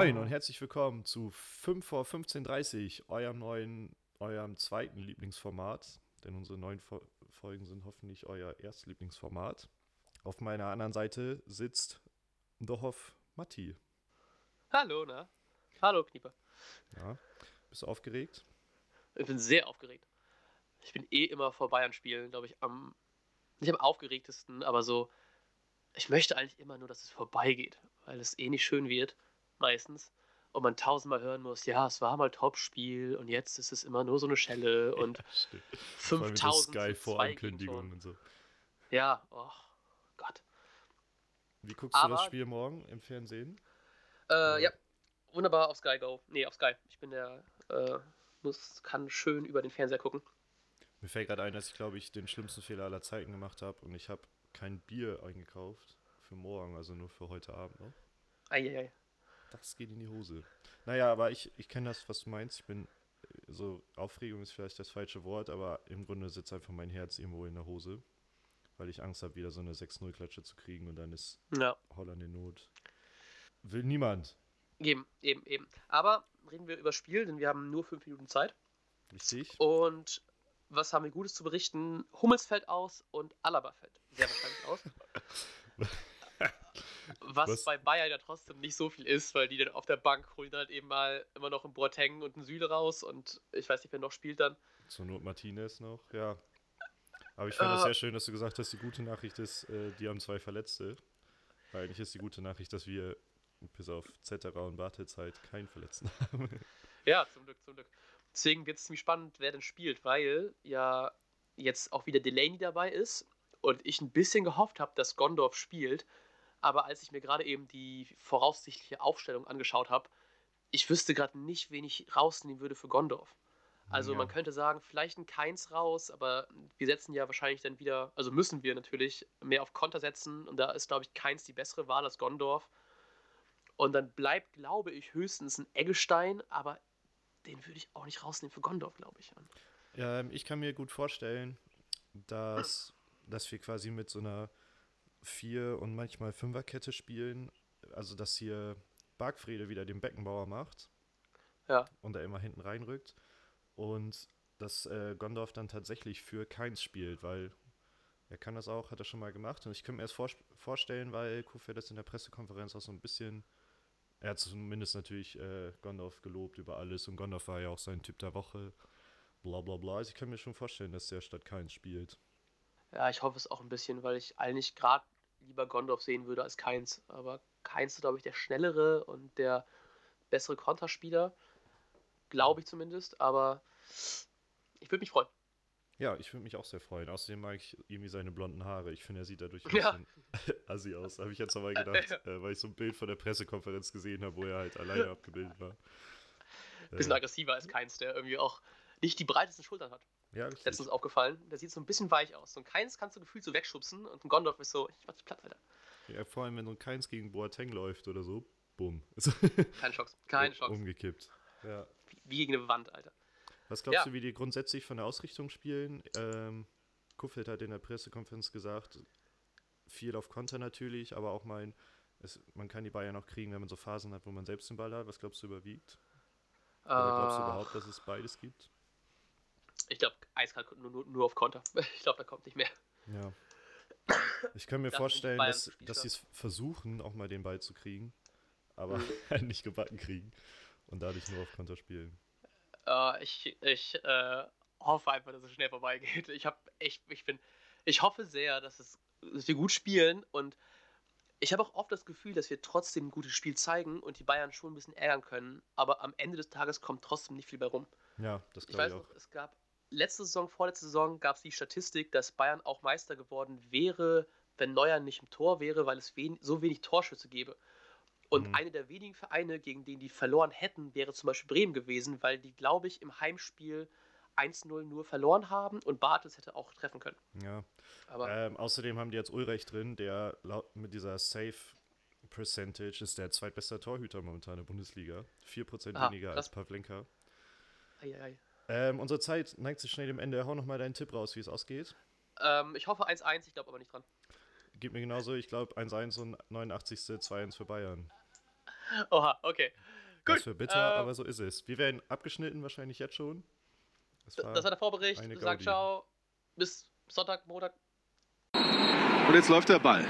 Moin und herzlich willkommen zu 5 vor 15.30 eurem neuen, eurem zweiten Lieblingsformat. Denn unsere neuen Fo Folgen sind hoffentlich euer Erstlieblingsformat. Auf meiner anderen Seite sitzt Dohoff Matti. Hallo, na? Hallo, Knieper. Ja, bist du aufgeregt? Ich bin sehr aufgeregt. Ich bin eh immer vor Bayern-Spielen, glaube ich, am, nicht am aufgeregtesten, aber so, ich möchte eigentlich immer nur, dass es vorbeigeht, weil es eh nicht schön wird, meistens. Und man tausendmal hören muss, ja, es war mal Topspiel und jetzt ist es immer nur so eine Schelle und Ja, stimmt. 5000 Sky Vorankündigungen und so. Ja, oh Gott. Wie guckst du das Aber- Spiel morgen im Fernsehen? Äh, ja, wunderbar auf Sky Go. Nee, auf Sky. Ich bin der, äh, muss, kann schön über den Fernseher gucken. Mir fällt gerade ein, dass ich glaube ich den schlimmsten Fehler aller Zeiten gemacht habe und ich habe kein Bier eingekauft für morgen, also nur für heute Abend noch. Eieiei. Das geht in die Hose. Naja, aber ich, ich kenne das, was du meinst. Ich bin äh, so, Aufregung ist vielleicht das falsche Wort, aber im Grunde sitzt einfach mein Herz irgendwo in der Hose, weil ich Angst habe, wieder so eine 6-0-Klatsche zu kriegen und dann ist Ja, Holland in Not. Will niemand. eben, eben, eben. Aber reden wir über Spiel, denn wir haben nur fünf Minuten Zeit. Richtig? Und was haben wir Gutes zu berichten? Hummels fällt aus und Alaba fällt sehr wahrscheinlich aus. Was, Was? bei Bayern ja trotzdem nicht so viel ist, weil die dann auf der Bank holen halt eben mal immer noch einen Boateng und einen Süle raus und ich weiß nicht, wer noch spielt dann. Zur Not Martinez noch, ja. Aber ich fand es Äh. sehr schön, dass du gesagt hast, die gute Nachricht ist, äh, die haben zwei Verletzte. Weil eigentlich ist die gute Nachricht, dass wir bis auf Zetterer und Wartezeit keinen Verletzten haben. Ja, zum Glück, zum Glück. Deswegen wird es ziemlich spannend, wer denn spielt, weil ja jetzt auch wieder Delaney dabei ist und ich ein bisschen gehofft habe, dass Gondorf spielt. Aber als ich mir gerade eben die voraussichtliche Aufstellung angeschaut habe, ich wüsste gerade nicht, wen ich rausnehmen würde für Gondorf. Also Ja. man könnte sagen, vielleicht ein Keins raus, aber wir setzen ja wahrscheinlich dann wieder, also müssen wir natürlich mehr auf Konter setzen und da ist, glaube ich, Keins die bessere Wahl als Gondorf. Und dann bleibt, glaube ich, höchstens ein Eggestein, aber den würde ich auch nicht rausnehmen für Gondorf, glaube ich. Ja, ähm, ich kann mir gut vorstellen, dass, dass wir quasi mit so einer Vier- und manchmal Fünferkette spielen. Also, dass hier Bargfrede wieder den Beckenbauer macht Ja, und er immer hinten reinrückt. Und dass äh, Gondorf dann tatsächlich für Keins spielt, weil er kann das auch, hat er schon mal gemacht. Und ich könnte mir das vor, vorstellen, weil Kuffer das in der Pressekonferenz auch so ein bisschen. Er hat zumindest natürlich äh, Gondorf gelobt über alles und Gondorf war ja auch sein Typ der Woche. Bla bla bla. Also ich kann mir schon vorstellen, dass der statt Keins spielt. Ja, ich hoffe es auch ein bisschen, weil ich eigentlich gerade lieber Gondorf sehen würde als Keins. Aber Keins ist, glaube ich, der schnellere und der bessere Konterspieler. Glaube ich zumindest, aber ich würde mich freuen. Ja, ich würde mich auch sehr freuen. Außerdem mag ich irgendwie seine blonden Haare. Ich finde, er sieht dadurch ein Ja. bisschen assi aus. Habe ich jetzt nochmal gedacht, äh, weil ich so ein Bild von der Pressekonferenz gesehen habe, wo er halt alleine abgebildet war. Bisschen Äh, aggressiver als Keins, der irgendwie auch nicht die breitesten Schultern hat. ja, richtig. Letztens aufgefallen. Der sieht so ein bisschen weich aus. So ein Keins kannst du gefühlt so wegschubsen und ein Gondorf ist so, ich mach dich platt, Alter. Ja, vor allem, wenn so ein Keins gegen Boateng läuft oder so, bumm. Keine Chance. Keine Chance. Umgekippt. Ja. Wie gegen eine Wand, Alter. Was glaubst Ja. du, wie die grundsätzlich von der Ausrichtung spielen? Ähm, Kuffelt hat in der Pressekonferenz gesagt, viel auf Konter natürlich, aber auch mein, es, man kann die Bayern auch kriegen, wenn man so Phasen hat, wo man selbst den Ball hat. Was glaubst du überwiegt? Oder glaubst du Äh, überhaupt, dass es beides gibt? Ich glaube, eiskalt nur, nur, auf Konter. Ich glaube, da kommt nicht mehr. Ja. Ich kann mir die vorstellen, dass, dass sie es versuchen, auch mal den Ball zu kriegen, aber Mhm. halt nicht gebacken kriegen und dadurch nur auf Konter spielen. Äh, ich ich äh, hoffe einfach, dass es schnell vorbeigeht. Ich habe echt, ich bin, ich hoffe sehr, dass, es, dass wir gut spielen und ich habe auch oft das Gefühl, dass wir trotzdem ein gutes Spiel zeigen und die Bayern schon ein bisschen ärgern können, aber am Ende des Tages kommt trotzdem nicht viel bei rum. Ja, das Ich glaube weiß ich auch. noch, es gab letzte Saison, vorletzte Saison gab es die Statistik, dass Bayern auch Meister geworden wäre, wenn Neuer nicht im Tor wäre, weil es wen so wenig Torschüsse gäbe. Und Mhm. eine der wenigen Vereine, gegen den die verloren hätten, wäre zum Beispiel Bremen gewesen, weil die, glaube ich, im Heimspiel 1-0 nur verloren haben und Bartels hätte auch treffen können. Ja. Aber Ähm, außerdem haben die jetzt Ulreich drin, der laut, mit dieser Safe Percentage ist der zweitbeste Torhüter momentan in der Bundesliga. 4% Ah, weniger krass. als Pavlenka. ei, ei. Ähm, unsere Zeit neigt sich schnell dem Ende. Hau nochmal deinen Tipp raus, wie es ausgeht. Ähm, ich hoffe 1-1, ich glaube aber nicht dran. Gib mir genauso, ich glaube 1-1 und 89. 2-1 für Bayern. Oha, okay. Gut. Das für bitter, äh, aber so ist es. Wir werden abgeschnitten, wahrscheinlich jetzt schon. Das war, das war der Vorbericht. Sag ciao. Bis Sonntag, Montag. Und jetzt läuft der Ball.